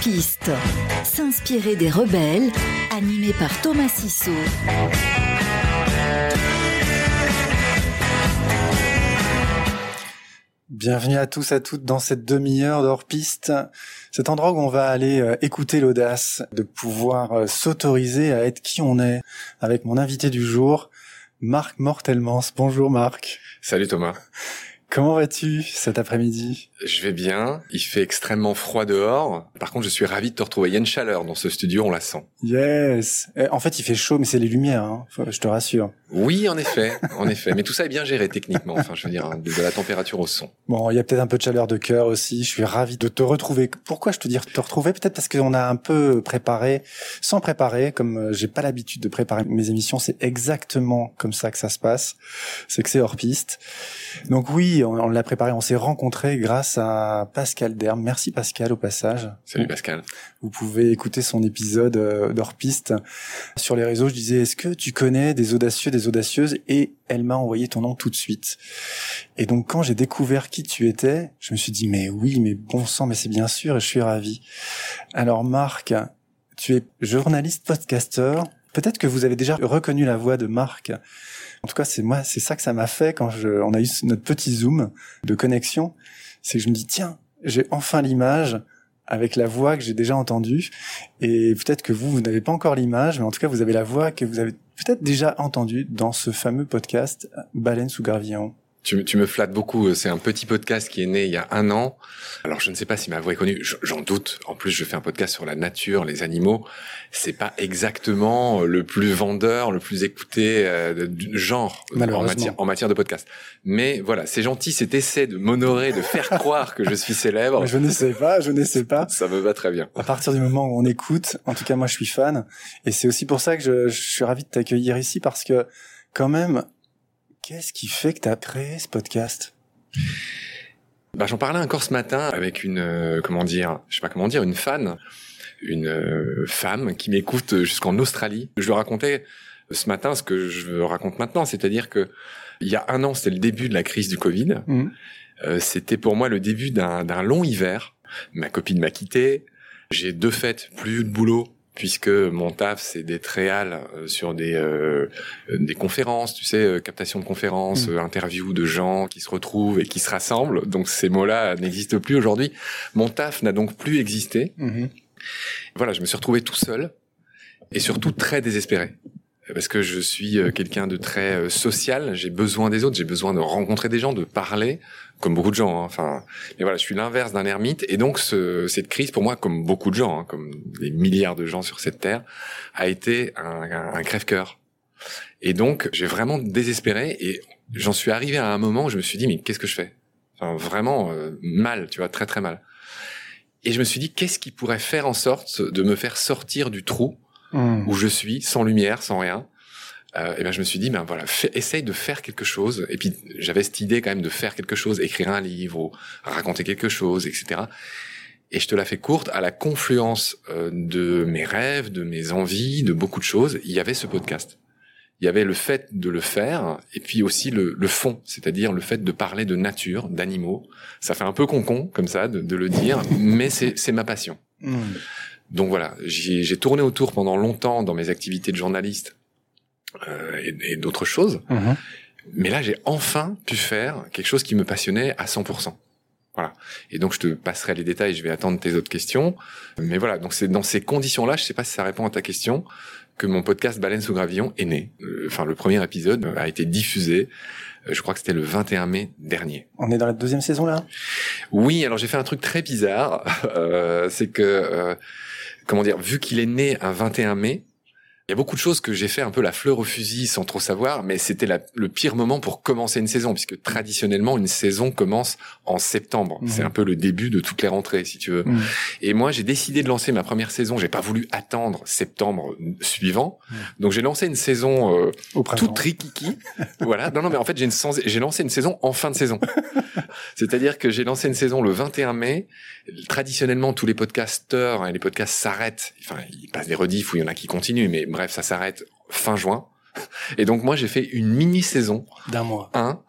Hors-piste, s'inspirer des rebelles, animé par Thomas Sissot. Bienvenue à tous, à toutes dans cette demi-heure d'hors-piste. Cet endroit où on va aller euh, écouter l'audace de pouvoir euh, s'autoriser à être qui on est avec mon invité du jour, Marc Mortelmans. Bonjour Marc. Salut Thomas. Comment vas-tu cet après-midi? Je vais bien. Il fait extrêmement froid dehors. Par contre, je suis ravi de te retrouver. Il y a une chaleur dans ce studio, on la sent. Yes. Eh, en fait, il fait chaud, mais c'est les lumières. Hein. Je te rassure. Oui, en effet, en effet. Mais tout ça est bien géré techniquement. Enfin, je veux dire, de, la température au son. Bon, il y a peut-être un peu de chaleur de cœur aussi. Je suis ravi de te retrouver. Pourquoi je te dis te retrouver? Peut-être parce qu'on a un peu préparé, sans préparer, comme euh, j'ai pas l'habitude de préparer mes émissions. C'est exactement comme ça que ça se passe. C'est que c'est hors piste. Donc oui, on, l'a préparé. On s'est rencontrés grâce à Pascal Derme. Merci Pascal au passage. Salut Pascal. Vous pouvez écouter son épisode euh, d'hors piste sur les réseaux. Je disais, est-ce que tu connais des audacieux, des audacieuses? Et elle m'a envoyé ton nom tout de suite. Et donc quand j'ai découvert qui tu étais, je me suis dit, mais oui, mais bon sang, mais c'est bien sûr, et je suis ravi. Alors Marc, tu es journaliste podcasteur. Peut-être que vous avez déjà reconnu la voix de Marc en tout cas, c'est moi, c'est ça que ça m'a fait quand je, on a eu notre petit zoom de connexion. C'est que je me dis, tiens, j'ai enfin l'image avec la voix que j'ai déjà entendue. Et peut-être que vous, vous n'avez pas encore l'image, mais en tout cas, vous avez la voix que vous avez peut-être déjà entendue dans ce fameux podcast Baleine sous gravillon. Tu, tu, me flattes beaucoup. C'est un petit podcast qui est né il y a un an. Alors je ne sais pas si ma voix est connue. J'en doute. En plus, je fais un podcast sur la nature, les animaux. C'est pas exactement le plus vendeur, le plus écouté euh, du genre en matière, en matière de podcast. Mais voilà, c'est gentil cet essai de m'honorer, de faire croire que je suis célèbre. Je ne sais pas, je ne sais pas. Ça me va très bien. À partir du moment où on écoute, en tout cas moi je suis fan, et c'est aussi pour ça que je, je suis ravi de t'accueillir ici parce que quand même Qu'est-ce qui fait que tu as créé ce podcast? Bah, J'en parlais encore ce matin avec une, euh, comment dire, je sais pas comment dire, une fan, une euh, femme qui m'écoute jusqu'en Australie. Je lui racontais ce matin ce que je raconte maintenant, c'est-à-dire que il y a un an, c'était le début de la crise du Covid. Mmh. Euh, c'était pour moi le début d'un long hiver. Ma copine m'a quitté. J'ai deux fêtes, plus de boulot puisque mon taf c'est d'être réal euh, sur des euh, des conférences, tu sais, euh, captation de conférences, mm. interviews de gens qui se retrouvent et qui se rassemblent. Donc ces mots-là n'existent plus aujourd'hui. Mon taf n'a donc plus existé. Mm-hmm. Voilà, je me suis retrouvé tout seul et surtout très désespéré parce que je suis quelqu'un de très social, j'ai besoin des autres, j'ai besoin de rencontrer des gens, de parler, comme beaucoup de gens. Hein. Enfin, mais voilà, je suis l'inverse d'un ermite, et donc ce, cette crise, pour moi, comme beaucoup de gens, hein, comme des milliards de gens sur cette terre, a été un, un, crève-cœur. Et donc, j'ai vraiment désespéré, et j'en suis arrivé à un moment où je me suis dit, mais qu'est-ce que je fais? Enfin, vraiment euh, mal, tu vois, très très mal. Et je me suis dit, qu'est-ce qui pourrait faire en sorte de me faire sortir du trou mmh. où je suis, sans lumière, sans rien, euh, et ben je me suis dit ben voilà essaye de faire quelque chose. Et puis j'avais cette idée quand même de faire quelque chose écrire un livre ou raconter quelque chose etc et je te la fais courte. À la confluence euh, de mes rêves de mes envies de beaucoup de choses il y avait ce podcast. Il y avait le fait de le faire et puis aussi le, le fond c'est-à-dire le fait de parler de nature d'animaux. Ça fait un peu concon comme ça de, de le dire mais c'est c'est ma passion. Mmh. Donc voilà j'ai tourné autour pendant longtemps dans mes activités de journaliste euh, et, et d'autres choses. Mhm. Mais là, j'ai enfin pu faire quelque chose qui me passionnait à 100%. Voilà. Et donc, je te passerai les détails, je vais attendre tes autres questions. Mais voilà, donc c'est dans ces conditions-là, je sais pas si ça répond à ta question, que mon podcast Baleine sous gravillon est né. Euh, enfin, le premier épisode a été diffusé, euh, je crois que c'était le 21 mai dernier. On est dans la deuxième saison là? Oui, alors j'ai fait un truc très bizarre. euh, c'est que, euh, comment dire, vu qu'il est né un 21 mai, il y a beaucoup de choses que j'ai fait un peu la fleur au fusil sans trop savoir, mais c'était le pire moment pour commencer une saison, puisque traditionnellement une saison commence en septembre. Mhm. C'est un peu le début de toutes les rentrées, si tu veux. Mhm. Et moi, j'ai décidé de lancer ma première saison. J'ai pas voulu attendre septembre suivant, mhm. donc j'ai lancé une saison euh, toute trikiki. voilà. Non, non, mais en fait, j'ai lancé une saison en fin de saison. C'est-à-dire que j'ai lancé une saison le 21 mai. Traditionnellement, tous les podcasteurs et les podcasts s'arrêtent. Enfin, ils passent des rediffs où il y en a qui continuent, mais bref, ça s'arrête fin juin. Et donc moi, j'ai fait une mini saison d'un mois. Un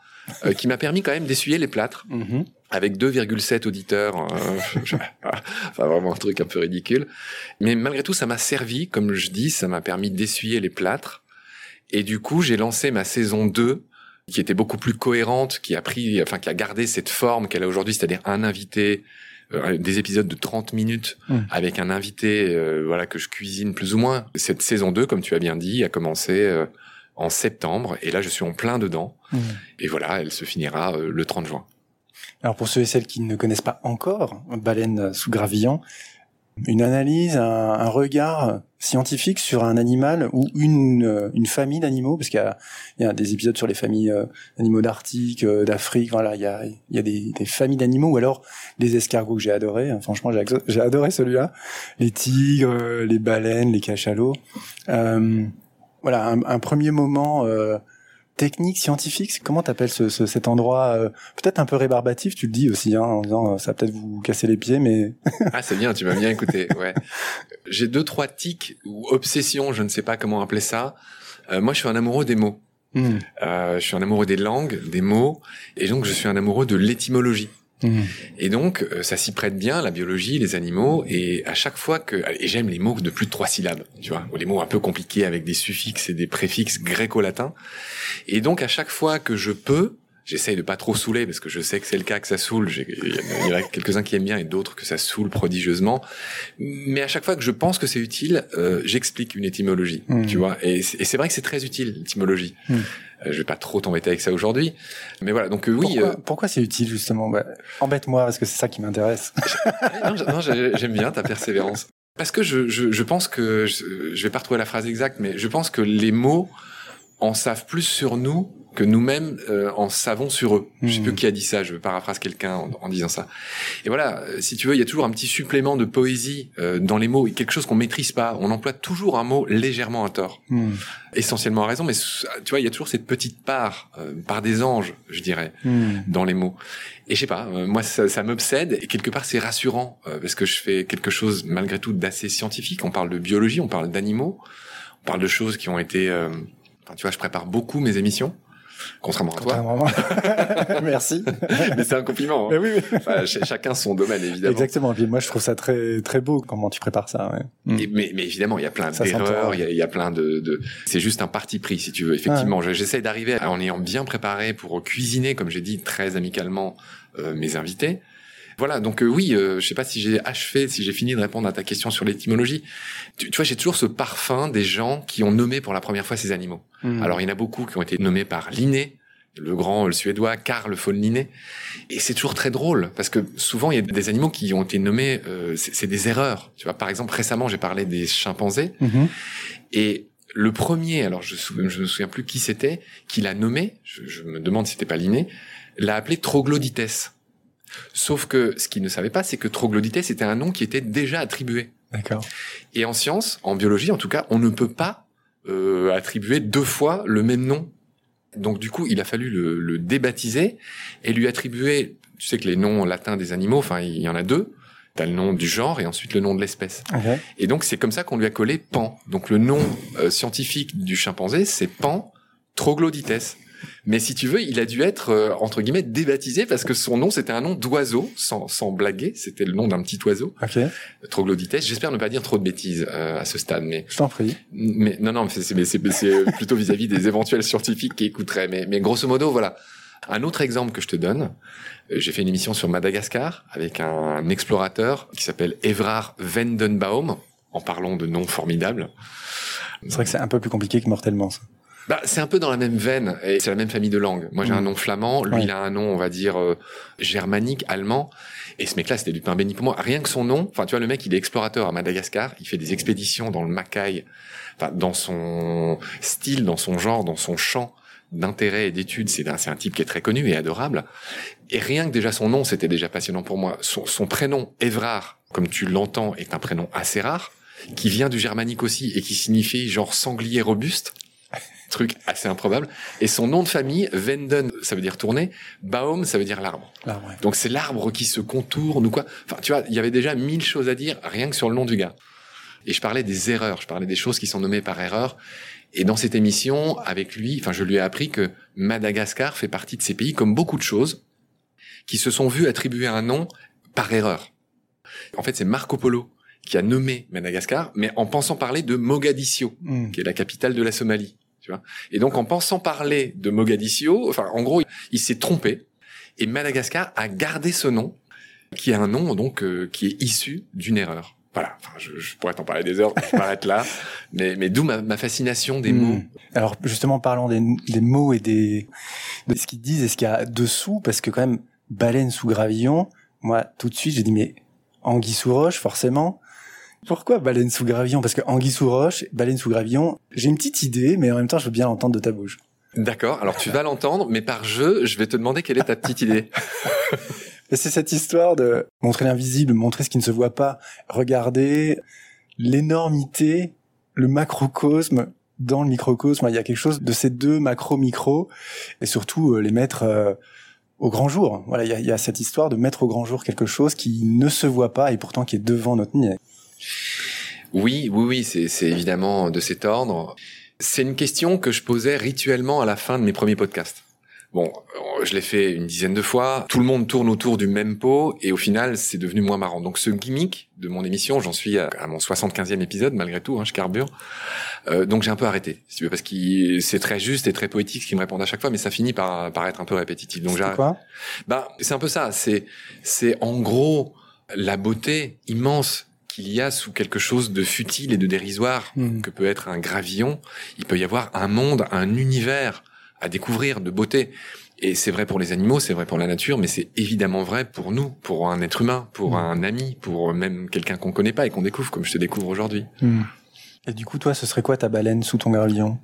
euh, qui m'a permis quand même d'essuyer les plâtres. Mhm. Avec 2,7 auditeurs, euh, enfin vraiment un truc un peu ridicule. Mais malgré tout, ça m'a servi, comme je dis, ça m'a permis d'essuyer les plâtres. Et du coup, j'ai lancé ma saison 2 qui était beaucoup plus cohérente, qui a pris, enfin, qui a gardé cette forme qu'elle a aujourd'hui, c'est-à-dire un invité, euh, des épisodes de 30 minutes avec un invité, euh, voilà, que je cuisine plus ou moins. Cette saison 2, comme tu as bien dit, a commencé euh, en septembre, et là, je suis en plein dedans. Et voilà, elle se finira le 30 juin. Alors pour ceux et celles qui ne connaissent pas encore Baleine sous gravillon, une analyse, un, un regard scientifique sur un animal ou une, euh, une famille d'animaux, parce qu'il y a, y a des épisodes sur les familles euh, d'animaux d'Arctique, euh, d'Afrique, voilà, il y a, il y a des, des familles d'animaux, ou alors les escargots que j'ai adoré, hein, franchement j'ai, j'ai adoré celui-là, les tigres, les baleines, les cachalots. Euh, voilà, un, un premier moment euh, technique, scientifique, comment t'appelles ce, ce, cet endroit euh, peut-être un peu rébarbatif, tu le dis aussi, hein, en disant euh, ça va peut-être vous casser les pieds, mais Ah, c'est bien, tu m'as bien écouté. Ouais. J'ai deux, trois tics ou obsessions, je ne sais pas comment appeler ça. Euh, moi, je suis un amoureux des mots. Hmm, Euh, je suis un amoureux des langues, des mots, et donc je suis un amoureux de l'étymologie. Et donc, euh, ça s'y prête bien, la biologie, les animaux, et à chaque fois que... Et j'aime les mots de plus de trois syllabes, tu vois, ou les mots un peu compliqués avec des suffixes et des préfixes gréco-latins. Et donc, à chaque fois que je peux, j'essaye de pas trop saouler, parce que je sais que c'est le cas que ça saoule, il y en a- il y en a quelques-uns qui aiment bien et d'autres que ça saoule prodigieusement. Mais à chaque fois que je pense que c'est utile, euh, j'explique une étymologie, Mhm. tu vois. Et c'est vrai que c'est très utile, l'étymologie. Mhm. Euh, je vais pas trop t'embêter avec ça aujourd'hui. Mais voilà, donc euh, oui... pourquoi, euh, pourquoi c'est utile justement? Bah, Embête-moi parce que c'est ça qui m'intéresse. non, j'aime bien ta persévérance. Parce que je, je, je pense que, je, je vais pas retrouver la phrase exacte, mais je pense que les mots en savent plus sur nous que nous-mêmes euh, en savons sur eux. Je sais plus qui a dit ça, je paraphrase quelqu'un en, en disant ça. Et voilà, euh, si tu veux, il y a toujours un petit supplément de poésie euh, dans les mots, et quelque chose qu'on maîtrise pas. On emploie toujours un mot légèrement à tort, Hmm, essentiellement à raison, mais tu vois, il y a toujours cette petite part, euh, part des anges, je dirais hmm, dans les mots. Et je sais pas, euh, moi ça, ça m'obsède et quelque part c'est rassurant euh, parce que je fais quelque chose malgré tout d'assez scientifique. On parle de biologie, on parle d'animaux, on parle de choses qui ont été. euh, enfin, tu vois, je prépare beaucoup mes émissions, contrairement à toi. Contrairement- Merci. Mais c'est un compliment. Mais Hein. oui, oui. Enfin, ch- chacun son domaine évidemment. Exactement. Et puis moi, je trouve ça très très beau comment tu prépares ça. Ouais. Et- mais, mais évidemment, il y a plein d'erreurs, il y, a, il y a plein de, de... c'est juste un parti pris, si tu veux. Effectivement, Je- j'essaie d'arriver à- en ayant bien préparé pour cuisiner, comme j'ai dit très amicalement, euh, mes invités. Voilà, donc euh, oui, euh, je sais pas si j'ai achevé, si j'ai fini de répondre à ta question sur l'étymologie. Tu, tu vois, j'ai toujours ce parfum des gens qui ont nommé pour la première fois ces animaux. Hmm. Alors, il y en a beaucoup qui ont été nommés par Linné, le grand le suédois Carl von Linné. Et c'est toujours très drôle, parce que souvent, il y a des animaux qui ont été nommés, euh, c'est des erreurs. Tu vois, par exemple, récemment, j'ai parlé des chimpanzés, Mhm. et le premier, alors je, je me souviens plus qui c'était, qui l'a nommé, je, je me demande si c'était pas Linné, l'a appelé Troglodytes. Sauf que ce qu'il ne savait pas, c'est que Troglodytes était un nom qui était déjà attribué. D'accord. Et en science, en biologie en tout cas, on ne peut pas euh, attribuer deux fois le même nom. Donc du coup, il a fallu le, le débaptiser et lui attribuer, tu sais que les noms latins des animaux, enfin il y en a deux, t'as le nom du genre et ensuite le nom de l'espèce. Et donc c'est comme ça qu'on lui a collé Pan. Donc le nom euh, scientifique du chimpanzé, c'est Pan troglodytes. Mais si tu veux, il a dû être euh, entre guillemets débaptisé parce que son nom c'était un nom d'oiseau, sans, sans blaguer, c'était le nom d'un petit oiseau, Ok. troglodytes. J'espère ne pas dire trop de bêtises euh, à ce stade, mais Je t'en prie. mais non non, c'est plutôt vis-à-vis des éventuels scientifiques qui écouteraient. Mais mais grosso modo, voilà. Un autre exemple que je te donne, euh, j'ai fait une émission sur Madagascar avec un explorateur qui s'appelle Evrard Vendenbaum, en parlant de noms formidables. C'est vrai que c'est un peu plus compliqué que mortellement. Ça. Bah, c'est un peu dans la même veine et c'est la même famille de langues. Moi, j'ai Mm. un nom flamand, lui, Ouais. il a un nom, on va dire, euh, germanique, allemand. Et ce mec-là, c'était du pain béni pour moi. Rien que son nom, enfin, tu vois, le mec, il est explorateur à Madagascar, il fait des expéditions dans le Macaï, enfin, dans son style, dans son genre, dans son champ d'intérêt et d'études. C'est un, un type qui est très connu et adorable. Et rien que déjà son nom, c'était déjà passionnant pour moi. Son, son prénom, Evrard, comme tu l'entends, est un prénom assez rare, qui vient du germanique aussi et qui signifie genre sanglier robuste truc assez improbable. Et son nom de famille, Venden, ça veut dire tourner, Baum, ça veut dire l'arbre. Ouais. Donc c'est l'arbre qui se contourne ou quoi. Enfin, tu vois, il y avait déjà mille choses à dire rien que sur le nom du gars. Et je parlais des erreurs, je parlais des choses qui sont nommées par erreur. Et dans cette émission, avec lui, enfin, je lui ai appris que Madagascar fait partie de ces pays, comme beaucoup de choses, qui se sont vus attribuer un nom par erreur. En fait, c'est Marco Polo qui a nommé Madagascar, mais en pensant parler de Mogadiscio, Hmm. qui est la capitale de la Somalie. Tu vois et donc, en pensant parler de Mogadiscio, enfin, en gros, il s'est trompé. Et Madagascar a gardé ce nom, qui est un nom donc euh, qui est issu d'une erreur. Voilà. Enfin, je, je pourrais t'en parler des heures. Je m'arrête là. Mais, mais d'où ma, ma fascination des Hmm. mots. Alors justement, parlons des, des mots et des de ce qu'ils disent et ce qu'il y a dessous, parce que quand même, baleine sous gravillon, moi tout de suite j'ai dit mais anguille sous roche forcément. Pourquoi baleine sous gravillon? Parce que anguille sous roche, baleine sous gravillon, j'ai une petite idée, mais en même temps je veux bien l'entendre de ta bouche. D'accord. Alors, tu vas l'entendre, mais par jeu, je vais te demander quelle est ta petite idée. C'est cette histoire de montrer l'invisible, montrer ce qui ne se voit pas, regarder l'énormité, le macrocosme dans le microcosme. Il y a quelque chose de ces deux macro-micro et surtout euh, les mettre euh, au grand jour. Voilà, il y y a cette histoire de mettre au grand jour quelque chose qui ne se voit pas et pourtant qui est devant notre nez. Oui, oui, oui, c'est, évidemment de cet ordre. C'est une question que je posais rituellement à la fin de mes premiers podcasts. Bon, euh, je l'ai fait une dizaine de fois. Tout le monde tourne autour du même pot et au final, c'est devenu moins marrant. Donc, ce gimmick de mon émission, j'en suis à, à mon 75e épisode malgré tout, hein, je carbure. Euh, donc, j'ai un peu arrêté, si tu veux, parce que c'est très juste et très poétique ce qu'ils me répondent à chaque fois, mais ça finit par, par être un peu répétitif. Donc, quoi? Bah, c'est un peu ça. C'est, c'est en gros la beauté immense qu'il y a sous quelque chose de futile et de dérisoire Hmm. que peut être un gravillon. Il peut y avoir un monde, un univers à découvrir de beauté. Et c'est vrai pour les animaux, c'est vrai pour la nature, mais c'est évidemment vrai pour nous, pour un être humain, pour Mm. un ami, pour même quelqu'un qu'on connaît pas et qu'on découvre comme je te découvre aujourd'hui. Hmm. Et du coup, toi, ce serait quoi ta baleine sous ton gravillon?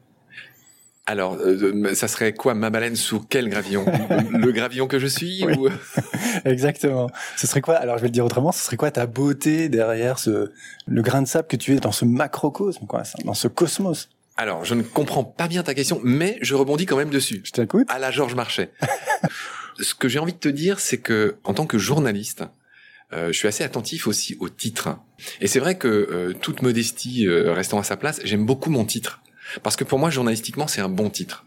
Alors, euh, ça serait quoi ma baleine sous quel gravillon? Le, gravillon que je suis Oui. ou... Exactement. Ce serait quoi? Alors, je vais le dire autrement. Ce serait quoi ta beauté derrière ce le grain de sable que tu es dans ce macrocosme, quoi, dans ce cosmos? Alors, je ne comprends pas bien ta question, mais je rebondis quand même dessus. Je t'écoute. À la Georges Marchais. Ce que j'ai envie de te dire, c'est que en tant que journaliste, euh, je suis assez attentif aussi au titre. Et c'est vrai que euh, toute modestie euh, restant à sa place, j'aime beaucoup mon titre parce que pour moi, journalistiquement, c'est un bon titre.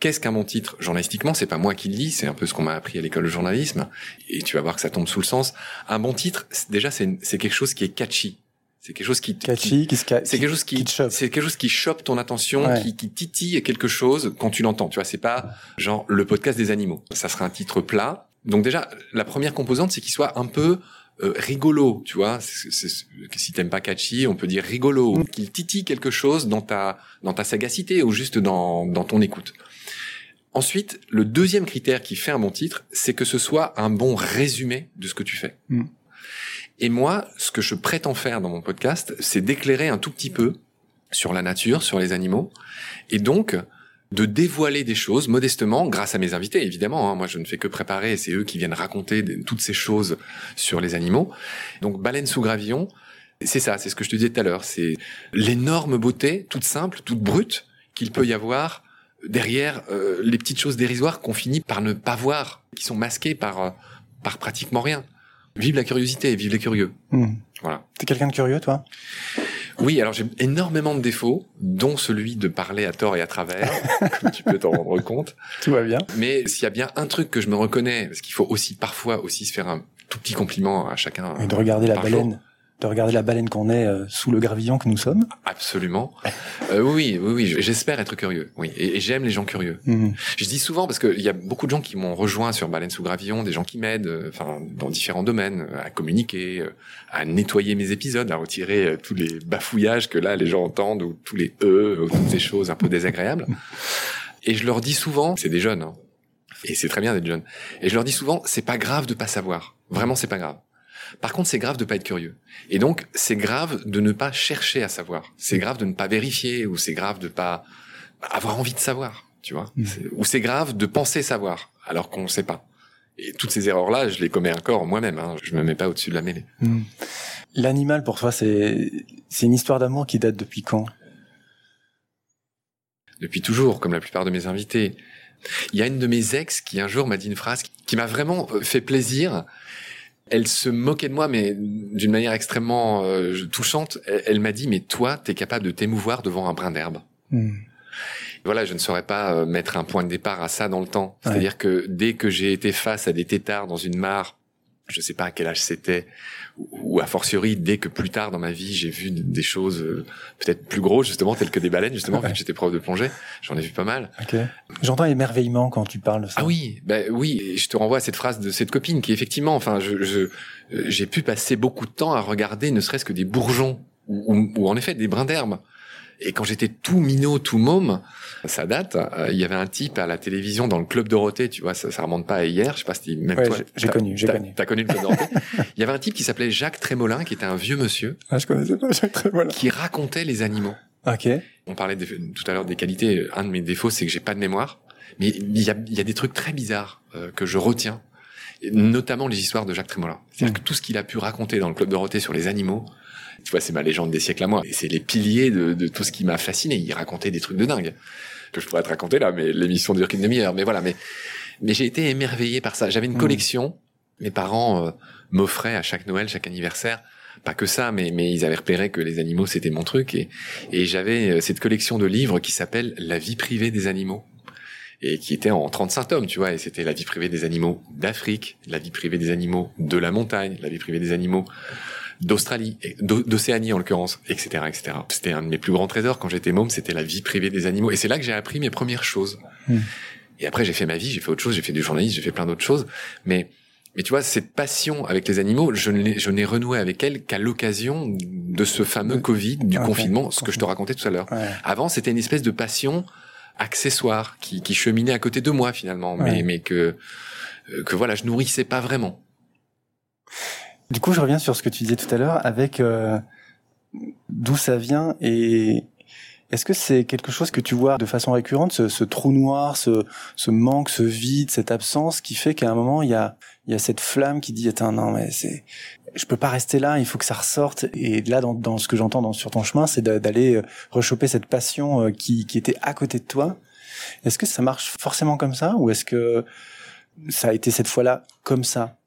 Qu'est-ce qu'un bon titre? Journalistiquement, c'est pas moi qui le dis, c'est un peu ce qu'on m'a appris à l'école de journalisme. Et tu vas voir que ça tombe sous le sens. Un bon titre, déjà, c'est quelque chose qui est catchy. C'est quelque chose qui qui- Catchy, qui se ca- c'est quelque chose qui, qui c'est quelque chose qui chope ton attention, Ouais. qui, qui titille quelque chose quand tu l'entends. Tu vois, c'est pas genre le podcast des animaux. Ça sera un titre plat. Donc déjà, la première composante, c'est qu'il soit un peu euh, rigolo. Tu vois, C'est- c'est- si t'aimes pas catchy, on peut dire rigolo, Mm. qu'il titille quelque chose dans ta dans ta sagacité ou juste dans dans ton écoute. Ensuite, le deuxième critère qui fait un bon titre, c'est que ce soit un bon résumé de ce que tu fais. Mm. Et moi, ce que je prétends faire dans mon podcast, c'est d'éclairer un tout petit peu sur la nature, sur les animaux, et donc de dévoiler des choses modestement grâce à mes invités, évidemment. hein. moi, je ne fais que préparer, c'est eux qui viennent raconter des- toutes ces choses sur les animaux. Donc, baleine sous gravillon, c'est ça, c'est ce que je te disais tout à l'heure, c'est l'énorme beauté, toute simple, toute brute, qu'il peut y avoir derrière euh, les petites choses dérisoires qu'on finit par ne pas voir, qui sont masquées par, euh, par pratiquement rien. Vive la curiosité, vive les curieux. Hmm. Voilà. T'es quelqu'un de curieux, toi? Oui, alors j'ai énormément de défauts, dont celui de parler à tort et à travers, comme tu peux t'en rendre compte. Tout va bien. Mais s'il y a bien un truc que je me reconnais, parce qu'il faut aussi parfois aussi se faire un tout petit compliment à chacun. Et de regarder la baleine, de regarder la baleine qu'on est euh, sous le gravillon que nous sommes. Absolument. Euh, oui, oui, oui, j'espère être curieux. Oui, et, et j'aime les gens curieux. Hmm. Je dis souvent parce qu'il y a beaucoup de gens qui m'ont rejoint sur Baleine sous Gravillon, des gens qui m'aident, euh, enfin dans différents domaines, euh, à communiquer, euh, à nettoyer mes épisodes, à retirer tous les bafouillages que là les gens entendent ou tous les e, ou toutes ces choses un peu désagréables. Et je leur dis souvent, c'est des jeunes, hein, et c'est très bien d'être jeune. Et je leur dis souvent, c'est pas grave de pas savoir. Vraiment, c'est pas grave. Par contre, c'est grave de pas être curieux. Et donc, c'est grave de ne pas chercher à savoir. C'est grave de ne pas vérifier, ou c'est grave de pas avoir envie de savoir, tu vois. Mm. Ou c'est grave de penser savoir, alors qu'on ne sait pas. Et toutes ces erreurs-là, je les commets encore moi-même. Hein. Je me mets pas au-dessus de la mêlée. Hmm. L'animal, pour toi, c'est c'est une histoire d'amour qui date depuis quand? Depuis toujours, comme la plupart de mes invités. Il y a une de mes ex qui un jour m'a dit une phrase qui m'a vraiment euh, fait plaisir. Elle se moquait de moi, mais d'une manière extrêmement euh, touchante. Elle, elle m'a dit, mais toi, t'es capable de t'émouvoir devant un brin d'herbe. Hmm. Voilà, je ne saurais pas euh, mettre un point de départ à ça dans le temps. C'est-à-dire que dès que j'ai été face à des têtards dans une mare, je sais pas à quel âge c'était, ou a fortiori dès que plus tard dans ma vie j'ai vu des choses euh, peut-être plus grosses justement telles que des baleines justement quand j'étais prof de plongée. J'en ai vu pas mal. Okay. j'entends émerveillement quand tu parles de ça. Ah oui. Ben oui je te renvoie à cette phrase de cette copine qui effectivement enfin je euh, j'ai pu passer beaucoup de temps à regarder ne serait-ce que des bourgeons ou, ou en effet des brins d'herbe et quand j'étais tout minot, tout môme, ça date. Euh, il y avait un type à la télévision dans le club Dorothée, tu vois, ça, ça remonte pas à hier. Je sais pas si même ouais, toi. J'ai connu, j'ai connu. T'as connu le club Dorothée. il y avait un type qui s'appelait Jacques Trémolin, qui était un vieux monsieur. Ah, je connaissais pas Jacques Trémolin. Qui racontait les animaux. Ok. On parlait tout à l'heure des qualités. Un de mes défauts, c'est que j'ai pas de mémoire. Mais il y a, il y a des trucs très bizarres euh, que je retiens notamment les histoires de Jacques Trémolin. C'est-à-dire que tout ce qu'il a pu raconter dans le club Dorothée sur les animaux, tu vois, c'est ma légende des siècles à moi. Et c'est les piliers de, de, tout ce qui m'a fasciné. Il racontait des trucs de dingue que je pourrais te raconter là, mais l'émission dure qu'une demi-heure. Mais voilà, mais mais j'ai été émerveillé par ça. J'avais une mmh. collection. Mes parents euh, m'offraient à chaque Noël, chaque anniversaire, pas que ça, mais mais ils avaient repéré que les animaux c'était mon truc et et j'avais euh, cette collection de livres qui s'appelle La vie privée des animaux et qui était en 35 tomes, tu vois, et c'était la vie privée des animaux d'Afrique, la vie privée des animaux de la montagne, la vie privée des animaux d'Australie, d'Océanie en l'occurrence, etc., etc. C'était un de mes plus grands trésors quand j'étais môme, c'était la vie privée des animaux, et c'est là que j'ai appris mes premières choses. Hmm. Et après, j'ai fait ma vie, j'ai fait autre chose, j'ai fait du journalisme, j'ai fait plein d'autres choses, mais mais tu vois, cette passion avec les animaux, je n'ai renoué avec elle qu'à l'occasion de ce fameux Covid, du confinement, ce que je te racontais tout à l'heure. Avant, c'était une espèce de passion accessoire qui, qui cheminait à côté de moi finalement, mais, mais que euh, que voilà, je nourrissais pas vraiment. Du coup, je reviens sur ce que tu disais tout à l'heure avec euh, d'où ça vient et est-ce que c'est quelque chose que tu vois de façon récurrente, ce, trou noir, ce, manque, ce vide, cette absence qui fait qu'à un moment il y a, cette flamme qui dit attends non mais c'est je peux pas rester là, il faut que ça ressorte. Et là, dans, ce que j'entends sur ton chemin, c'est d'aller euh, rechoper cette passion euh, qui était à côté de toi. Est-ce que ça marche forcément comme ça, ou est-ce que ça a été cette fois-là comme ça?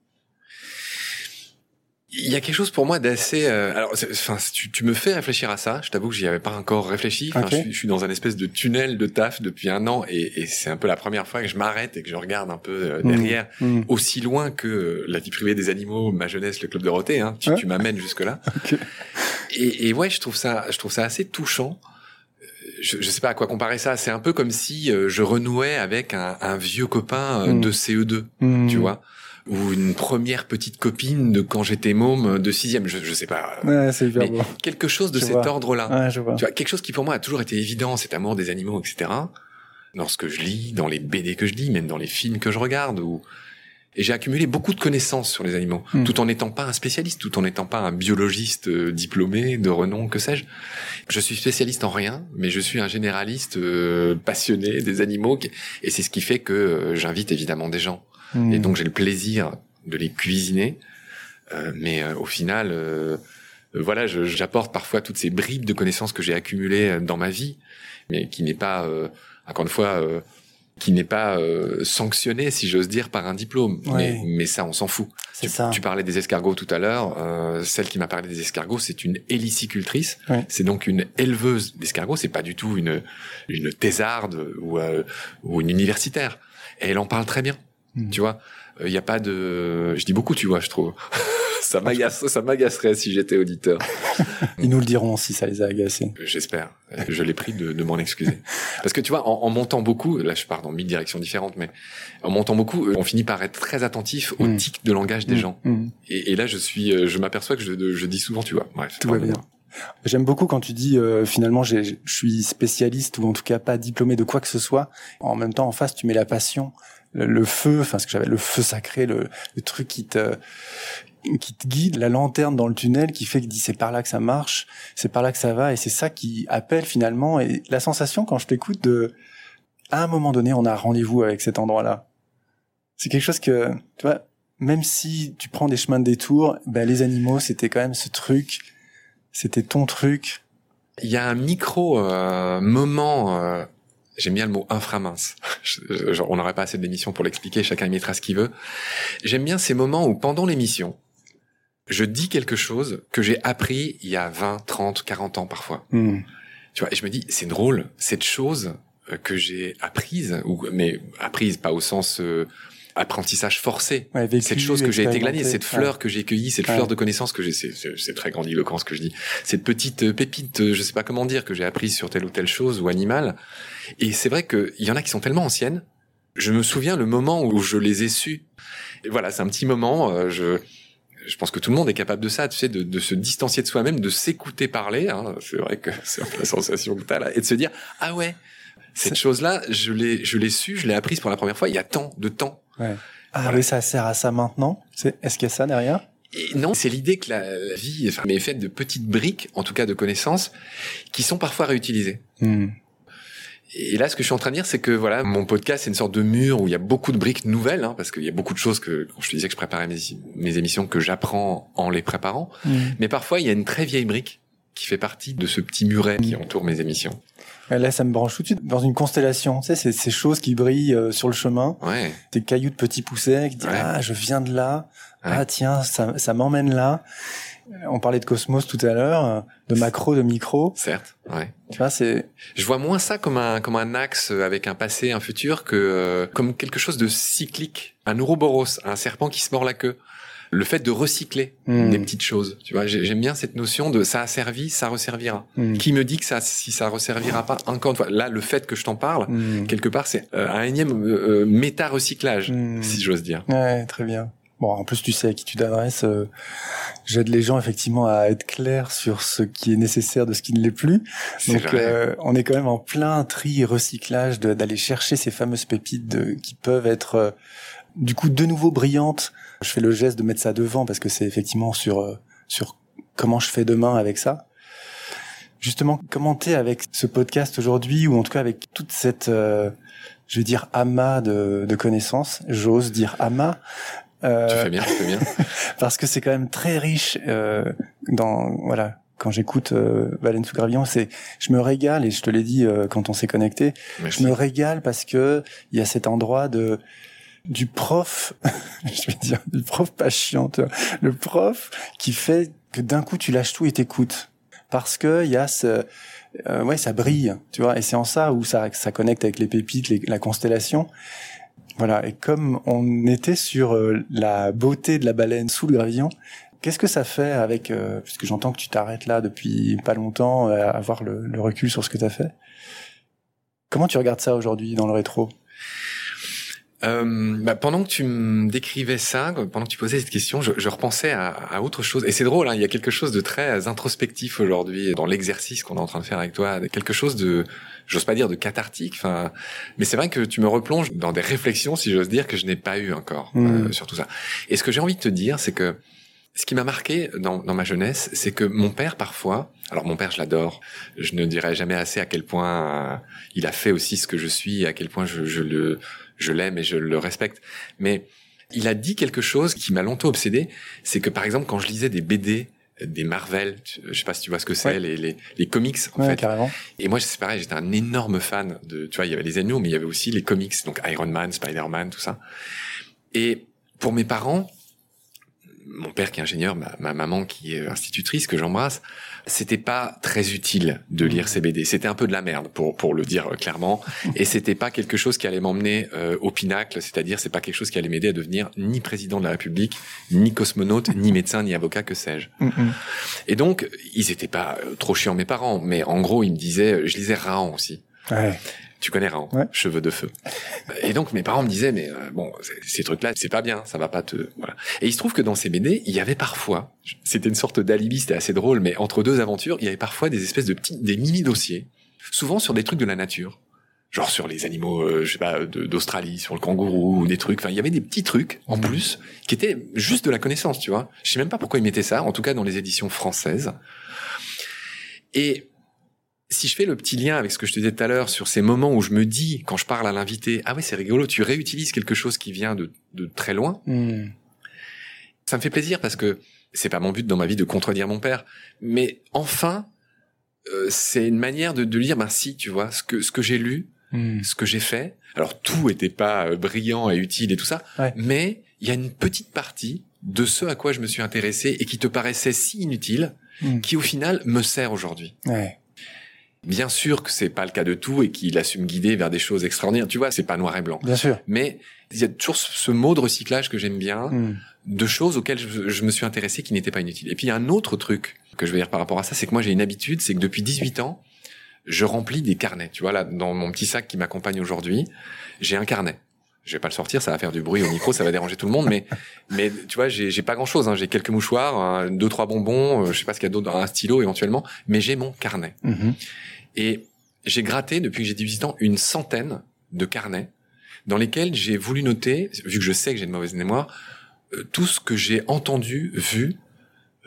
Il y a quelque chose pour moi d'assez. Euh, alors, enfin, tu, tu, me fais réfléchir à ça. Je t'avoue que j'y avais pas encore réfléchi. Enfin, je, suis dans un espèce de tunnel de taf depuis un an, et, et c'est un peu la première fois que je m'arrête et que je regarde un peu euh, mmh. derrière, mmh. aussi loin que euh, la vie privée des animaux, ma jeunesse, le club de Roté. Hein, tu, tu m'amènes jusque là. et, et, ouais, je trouve ça, je trouve ça assez touchant. Je, je sais pas à quoi comparer ça. C'est un peu comme si je renouais avec un, un vieux copain mmh. de CE2, tu vois ou une première petite copine de quand j'étais môme de sixième, je, je sais pas. Ouais, c'est mais quelque chose de cet ordre-là. Ouais. Tu vois, quelque chose qui pour moi a toujours été évident, cet amour des animaux, etc. Dans ce que je lis, dans les BD que je lis, même dans les films que je regarde, ou et j'ai accumulé beaucoup de connaissances sur les animaux, hmm. tout en n'étant pas un spécialiste, tout en n'étant pas un biologiste euh, diplômé de renom, que sais-je. Je suis spécialiste en rien, mais je suis un généraliste euh, passionné des animaux, et c'est ce qui fait que euh, j'invite évidemment des gens et hmm. donc j'ai le plaisir de les cuisiner. Euh, mais euh, au final, euh, voilà, j'apporte parfois toutes ces bribes de connaissances que j'ai accumulées dans ma vie, mais qui n'est pas, encore une fois, qui n'est pas sanctionné, si j'ose dire, par un diplôme. Mais, mais, ça, on s'en fout. Tu, ça. tu, parlais des escargots tout à l'heure. celle qui m'a parlé des escargots, c'est une hélicicultrice. C'est donc une éleveuse d'escargots. C'est pas du tout une une thésarde ou, ou une universitaire. Et elle en parle très bien. Hmm. Tu vois, il euh, n'y a pas de. Je dis beaucoup, tu vois, je trouve. ça m'agace, ça m'agacerait si j'étais auditeur. Ils nous le diront si ça les a agacés. J'espère. Je l'ai pris de, de m'en excuser. Parce que tu vois, en, en, montant beaucoup, là je pars dans mille directions différentes, mais en montant beaucoup, on finit par être très attentif au hmm. tic de langage des hmm. gens. Et, et, là, je suis, euh, je m'aperçois que je, je, dis souvent, tu vois. Bref. Tout va bien. J'aime beaucoup quand tu dis euh, finalement je suis spécialiste ou en tout cas pas diplômé de quoi que ce soit. En même temps en face tu mets la passion le, feu, enfin ce que j'avais le feu sacré, le, le, truc qui te qui te guide, la lanterne dans le tunnel qui fait que dit c'est par là que ça marche, c'est par là que ça va et c'est ça qui appelle finalement et la sensation quand je t'écoute de à un moment donné on a rendez-vous avec cet endroit-là. C'est quelque chose que tu vois même si tu prends des chemins de détour, ben les animaux c'était quand même ce truc, c'était ton truc. Il y a un micro euh, moment euh, J'aime bien le mot inframince. Genre, on n'aurait pas assez d'émissions pour l'expliquer, chacun y mettra ce qu'il veut. J'aime bien ces moments où, pendant l'émission, je dis quelque chose que j'ai appris il y a 20, 30, 40 ans parfois. Hmm. Tu vois, et je me dis, c'est drôle, cette chose euh, que j'ai apprise, ou mais apprise pas au sens euh, apprentissage forcé. Ouais, vécu, cette chose que j'ai été glanée, cette fleur Ouais. que j'ai cueillie, cette Ouais. fleur de connaissance que j'ai, c'est, très grandiloquent ce que je dis. Cette petite euh, pépite, euh, je sais pas comment dire, que j'ai apprise sur telle ou telle chose ou animal. Et c'est vrai qu'il y en a qui sont tellement anciennes. Je me souviens le moment où je les ai su. Et voilà, c'est un petit moment. euh, je je pense que tout le monde est capable de ça, tu sais, de, de se distancier de soi-même, de s'écouter parler. Hein, c'est vrai que c'est la sensation que t'as là, et de se dire ah ouais, cette chose-là, je l'ai, je l'ai su, je l'ai apprise pour la première fois il y a tant de temps. Ouais. Ah oui, ça sert à ça maintenant. C'est- Est-ce qu'il y a ça derrière Et non, c'est l'idée que la, la vie enfin, est faite de petites briques, en tout cas de connaissances, qui sont parfois réutilisées. Hmm. Et là, ce que je suis en train de dire, c'est que voilà, mon podcast, c'est une sorte de mur où il y a beaucoup de briques nouvelles, hein, parce qu'il y a beaucoup de choses que, quand je te disais que je préparais mes, mes émissions, que j'apprends en les préparant. Hmm. Mais parfois, il y a une très vieille brique qui fait partie de ce petit muret qui entoure mes émissions. Là, ça me branche tout de suite dans une constellation. Tu sais, c'est ces choses qui brillent euh, sur le chemin, Ouais. des cailloux de petits poussets qui disent Ouais. ah je viens de là, Ouais. ah tiens ça, ça m'emmène là. On parlait de cosmos tout à l'heure, euh, de macro, de micro. Certes. Ouais. Tu vois, c'est Je vois moins ça comme un comme un axe avec un passé, un futur, que euh, comme quelque chose de cyclique, un ouroboros, un serpent qui se mord la queue. Le fait de recycler Hmm. des petites choses, tu vois, j'ai- j'aime bien cette notion de ça a servi, ça resservira. Hmm. Qui me dit que ça, si ça resservira pas encore une fois, là, le fait que je t'en parle, Hmm. quelque part, c'est euh, un énième euh, euh, méta-recyclage, si j'ose dire. Ouais, très bien. Bon, en plus, tu sais à qui tu t'adresses. euh, J'aide les gens effectivement à être clairs sur ce qui est nécessaire de ce qui ne l'est plus. Donc, euh, on est quand même en plein tri et recyclage d'aller chercher ces fameuses pépites de- qui peuvent être du coup de nouveau brillantes. Je fais le geste de mettre ça devant parce que c'est effectivement sur euh, sur comment je fais demain avec ça. Justement, comment t'es avec ce podcast aujourd'hui ou en tout cas avec toute cette, euh, je vais dire amas de, de connaissances. J'ose dire amas. Euh, Tu fais bien, tu fais bien. parce que c'est quand même très riche euh, dans voilà quand j'écoute euh, Baleine sous gravillon c'est je me régale et je te l'ai dit euh, quand on s'est connecté Merci. je me régale parce que il y a cet endroit de du prof je vais dire du prof pas chiant le prof qui fait que d'un coup tu lâches tout et t'écoutes. Parce que il y a ce euh, ouais ça brille tu vois. Et c'est en ça où ça ça connecte avec les pépites la constellation. Voilà, et comme on était sur euh, la beauté de la baleine sous le gravillon, qu'est-ce que ça fait avec, euh, puisque j'entends que tu t'arrêtes là depuis pas longtemps, euh, à avoir le, le recul sur ce que tu as fait? Comment tu regardes ça aujourd'hui dans le rétro? Euh, bah, pendant que tu me décrivais ça, pendant que tu posais cette question, je, je repensais à, à autre chose. Et c'est drôle, hein, il y a quelque chose de très introspectif aujourd'hui dans l'exercice qu'on est en train de faire avec toi, quelque chose de, j'ose pas dire de cathartique, enfin, mais c'est vrai que tu me replonges dans des réflexions, si j'ose dire, que je n'ai pas eu encore Mm. euh, sur tout ça. Et ce que j'ai envie de te dire, c'est que ce qui m'a marqué dans, dans ma jeunesse, c'est que mon père parfois, alors mon père je l'adore, je ne dirai jamais assez à quel point euh, il a fait aussi ce que je suis, à quel point je, je le je l'aime et je le respecte. Mais il a dit quelque chose qui m'a longtemps obsédé, c'est que par exemple quand je lisais des BD, des Marvel, je sais pas si tu vois ce que c'est, Ouais. les, les, les comics en Ouais, fait. carrément. Et moi c'est pareil, j'étais un énorme fan de, tu vois, il y avait les animaux, mais il y avait aussi les comics, donc Iron Man, Spider-Man, tout ça. Et pour mes parents, mon père qui est ingénieur, ma, ma maman qui est institutrice, que j'embrasse, c'était pas très utile de lire ces BD. C'était un peu de la merde, pour pour le dire euh, clairement. Et c'était pas quelque chose qui allait m'emmener euh, au pinacle. C'est-à-dire, c'est pas quelque chose qui allait m'aider à devenir ni président de la République, ni cosmonaute, ni médecin, ni avocat, que sais-je. Mm, mm. Et donc, ils étaient pas euh, trop chiants mes parents, mais en gros, ils me disaient, je lisais Raon aussi. Ouais. Tu connais Raon, Ouais. cheveux de feu. Et donc mes parents me disaient mais euh, bon ces trucs-là c'est pas bien, ça va pas te voilà. Et il se trouve que dans ces BD il y avait parfois, c'était une sorte d'alibi, c'était assez drôle, mais entre deux aventures il y avait parfois des espèces de petits des mini dossiers, souvent sur des trucs de la nature, genre sur les animaux, euh, je sais pas d'Australie, sur le kangourou ou des trucs. Enfin il y avait des petits trucs en plus qui étaient juste de la connaissance, tu vois. Je sais même pas pourquoi ils mettaient ça, en tout cas dans les éditions françaises. Et si je fais le petit lien avec ce que je te disais tout à l'heure sur ces moments où je me dis, quand je parle à l'invité, ah ouais, c'est rigolo, tu réutilises quelque chose qui vient de, de très loin, Mm. ça me fait plaisir parce que c'est pas mon but dans ma vie de contredire mon père, mais enfin, euh, c'est une manière de, de lire, ben si, tu vois, ce que, ce que j'ai lu, Mm. ce que j'ai fait, alors tout était pas euh, brillant et utile et tout ça, Ouais. mais il y a une petite partie de ce à quoi je me suis intéressé et qui te paraissait si inutile, Mm. qui au final me sert aujourd'hui. Ouais. Bien sûr que c'est pas le cas de tout et qu'il a su me guider vers des choses extraordinaires. Tu vois, c'est pas noir et blanc. Bien sûr. Mais il y a toujours ce mot de recyclage que j'aime bien, Mm. de choses auxquelles je, je me suis intéressé qui n'étaient pas inutiles. Et puis il y a un autre truc que je veux dire par rapport à ça, c'est que moi j'ai une habitude, c'est que depuis 18 ans, je remplis des carnets. Tu vois là, dans mon petit sac qui m'accompagne aujourd'hui, j'ai un carnet. Je vais pas le sortir, ça va faire du bruit au micro, ça va déranger tout le monde, mais mais tu vois, j'ai pas grand chose. Hein. J'ai quelques mouchoirs, un- deux trois bonbons, euh, je sais pas ce qu'il y a d'autre, un stylo éventuellement, mais j'ai mon carnet. Mhm. Et j'ai gratté depuis que j'ai 18 ans une centaine de carnets dans lesquels j'ai voulu noter, vu que je sais que j'ai de mauvaise mémoire, euh, tout ce que j'ai entendu, vu,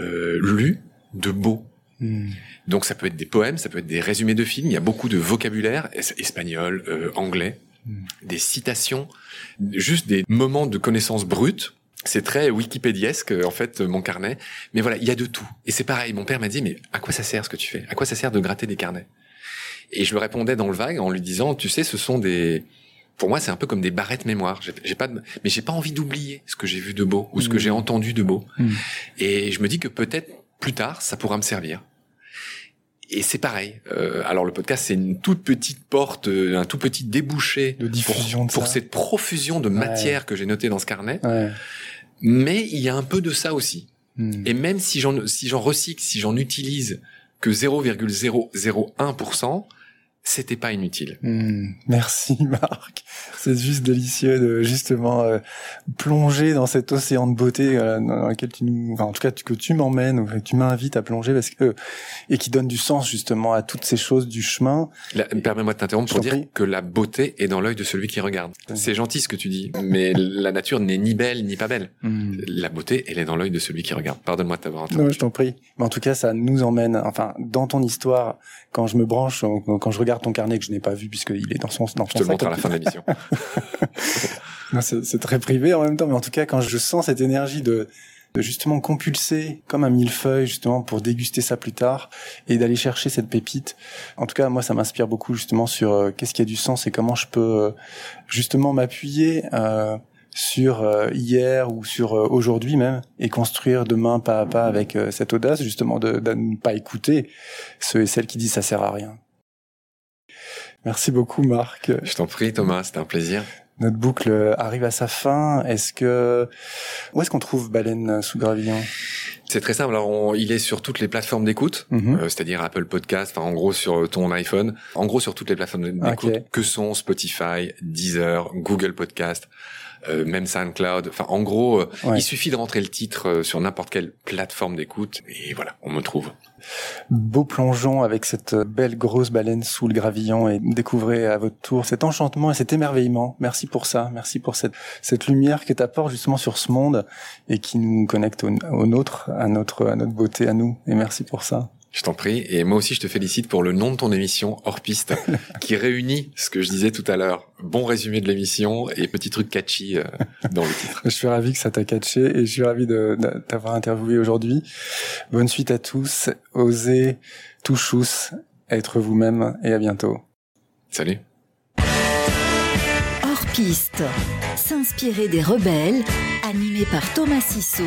euh, lu de beau. Mm. Donc ça peut être des poèmes, ça peut être des résumés de films, il y a beaucoup de vocabulaire, es- espagnol, euh, anglais. Des citations, juste des moments de connaissances brutes. C'est très wikipédiesque en fait mon carnet, mais voilà, il y a de tout. Et c'est pareil, mon père m'a dit mais à quoi ça sert ce que tu fais? À quoi ça sert de gratter des carnets? Et je le répondais dans le vague en lui disant tu sais ce sont des pour moi c'est un peu comme des barrettes mémoire. J'ai pas de... mais j'ai pas envie d'oublier ce que j'ai vu de beau ou ce que Mm. j'ai entendu de beau. Mm. Et je me dis que peut-être plus tard ça pourra me servir. Et c'est pareil. Euh, alors le podcast, c'est une toute petite porte, euh, un tout petit débouché De diffusion pour, de pour cette profusion de matière que j'ai notée dans ce carnet. Ouais. Mais il y a un peu de ça aussi. Mm. Et même si j'en si j'en recycle, si j'en utilise que 0,001%, c'était pas inutile. Mm. Merci Marc. C'est juste délicieux de justement euh, plonger dans cet océan de beauté euh, dans lequel tu nous, enfin, en tout cas que tu m'emmènes ou que tu m'invites à plonger parce que et qui donne du sens justement à toutes ces choses du chemin. Permets-moi de t'interrompre pour dire prie. que la beauté est dans l'œil de celui qui regarde. C'est gentil ce que tu dis, mais la nature n'est ni belle ni pas belle. Mm. La beauté, elle est dans l'œil de celui qui regarde. Pardonne-moi de t'avoir interrompu. Non, je t'en prie. Mais en tout cas, ça nous emmène, enfin, dans ton histoire, quand je me branche, quand je regarde ton carnet que je n'ai pas vu puisqu'il est dans son, dans Je son te le montre à la fin de l'émission. C'est très privé en même temps, mais en tout cas, quand je sens cette énergie de, de justement compulser comme un millefeuille, justement, pour déguster ça plus tard et d'aller chercher cette pépite. En tout cas, moi, ça m'inspire beaucoup justement sur euh, qu'est-ce qui a du sens et comment je peux euh, justement m'appuyer euh, sur euh, hier ou sur aujourd'hui même et construire demain pas à pas avec cette audace justement de, de ne pas écouter ceux et celles qui disent ça sert à rien. Merci beaucoup Marc. Je t'en prie, Thomas, c'était un plaisir. Notre boucle arrive à sa fin. Est-ce que où est-ce qu'on trouve Baleine sous gravillon? C'est très simple. Alors, on- il est sur toutes les plateformes d'écoute, Mhm. euh, c'est-à-dire Apple Podcast, enfin, en gros sur ton iPhone, en gros sur toutes les plateformes d'écoute, que sont Spotify, Deezer, Google Podcast, euh, même SoundCloud. Enfin, en gros, euh, Ouais. il suffit de rentrer le titre euh, sur n'importe quelle plateforme d'écoute et voilà, on me trouve. Beau plongeon avec cette belle grosse baleine sous le gravillon et découvrez à votre tour cet enchantement et cet émerveillement. Merci pour ça. Merci pour cette, cette lumière que t'apportes justement sur ce monde et qui nous connecte au, au nôtre, à notre, à notre beauté, à nous. Et merci pour ça. Je t'en prie. Et moi aussi, je te félicite pour le nom de ton émission, Hors Piste, qui réunit ce que je disais tout à l'heure. Bon résumé de l'émission et petit truc catchy euh, dans le titre. Je suis ravi que ça t'a catché et je suis ravi de, de t'avoir interviewé aujourd'hui. Bonne suite à tous. Osez, touchous, être vous-même et à bientôt. Salut. Hors piste. S'inspirer des rebelles, animé par Thomas Sissot.